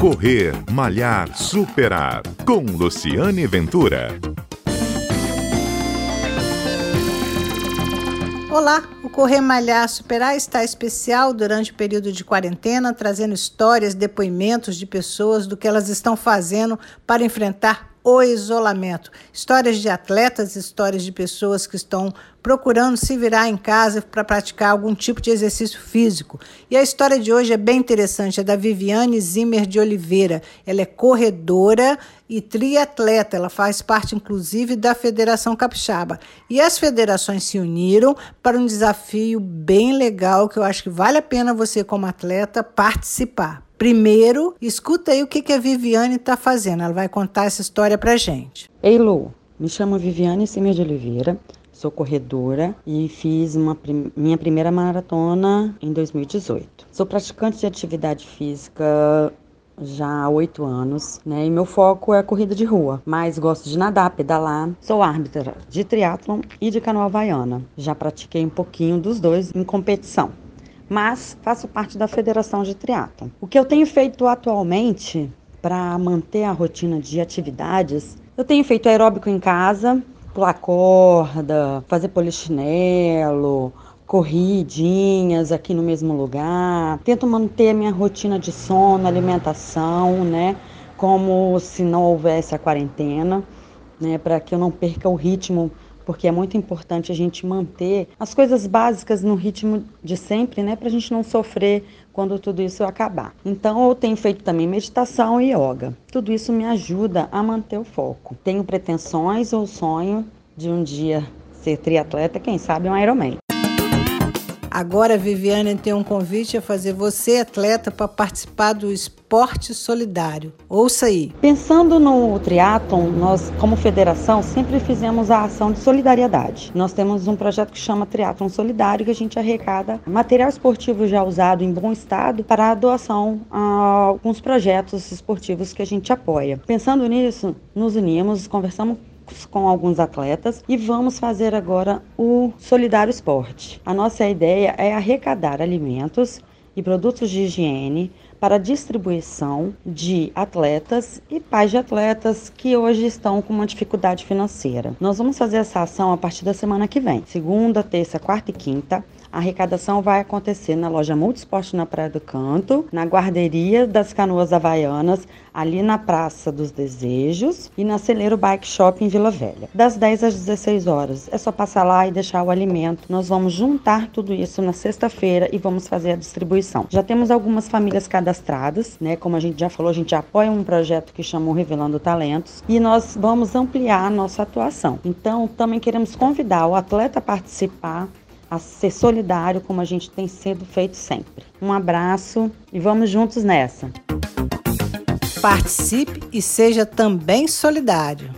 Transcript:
Correr, Malhar, Superar. Com Luciane Ventura. Olá, o Correr Malhar Superar está especial durante o período de quarentena, trazendo histórias, depoimentos de pessoas do que elas estão fazendo para enfrentar o isolamento. Histórias de atletas, histórias de pessoas que estão procurando se virar em casa para praticar algum tipo de exercício físico. E a história de hoje é bem interessante, é da Viviane Zimmer de Oliveira. Ela é corredora e triatleta, ela faz parte inclusive da Federação Capixaba. E as federações se uniram para um desafio bem legal que eu acho que vale a pena você como atleta participar. Primeiro, escuta aí o que, que a Viviane está fazendo. Ela vai contar essa história para gente. Ei, Lu, me chamo Viviane Simir de Oliveira, sou corredora e fiz uma, minha primeira maratona em 2018. Sou praticante de atividade física já há oito anos, né? E meu foco é corrida de rua, mas gosto de nadar, pedalar. Sou árbitra de triatlon e de canoa havaiana. Já pratiquei um pouquinho dos dois em competição mas faço parte da Federação de Triatlon. O que eu tenho feito atualmente para manter a rotina de atividades, eu tenho feito aeróbico em casa, pular corda, fazer polichinelo, corridinhas aqui no mesmo lugar. Tento manter a minha rotina de sono, alimentação, né? Como se não houvesse a quarentena, né? Para que eu não perca o ritmo porque é muito importante a gente manter as coisas básicas no ritmo de sempre, né, para a gente não sofrer quando tudo isso acabar. Então, eu tenho feito também meditação e yoga. Tudo isso me ajuda a manter o foco. Tenho pretensões ou sonho de um dia ser triatleta, quem sabe um Ironman. Agora Viviane tem um convite a fazer você, atleta, para participar do esporte solidário. Ouça aí. Pensando no triatlon, nós, como federação, sempre fizemos a ação de solidariedade. Nós temos um projeto que chama Triatlon Solidário, que a gente arrecada material esportivo já usado em bom estado para a doação a alguns projetos esportivos que a gente apoia. Pensando nisso, nos unimos, conversamos com alguns atletas e vamos fazer agora o Solidário Esporte. A nossa ideia é arrecadar alimentos e produtos de higiene para distribuição de atletas e pais de atletas que hoje estão com uma dificuldade financeira. Nós vamos fazer essa ação a partir da semana que vem, segunda, terça, quarta e quinta. A arrecadação vai acontecer na loja Multisport na Praia do Canto, na guarderia das Canoas Havaianas, ali na Praça dos Desejos e na Celeiro Bike Shop em Vila Velha. Das 10 às 16 horas. É só passar lá e deixar o alimento. Nós vamos juntar tudo isso na sexta-feira e vamos fazer a distribuição. Já temos algumas famílias cadastradas, né? Como a gente já falou, a gente apoia um projeto que chamou Revelando Talentos e nós vamos ampliar a nossa atuação. Então, também queremos convidar o atleta a participar a ser solidário como a gente tem sido feito sempre. Um abraço e vamos juntos nessa. Participe e seja também solidário.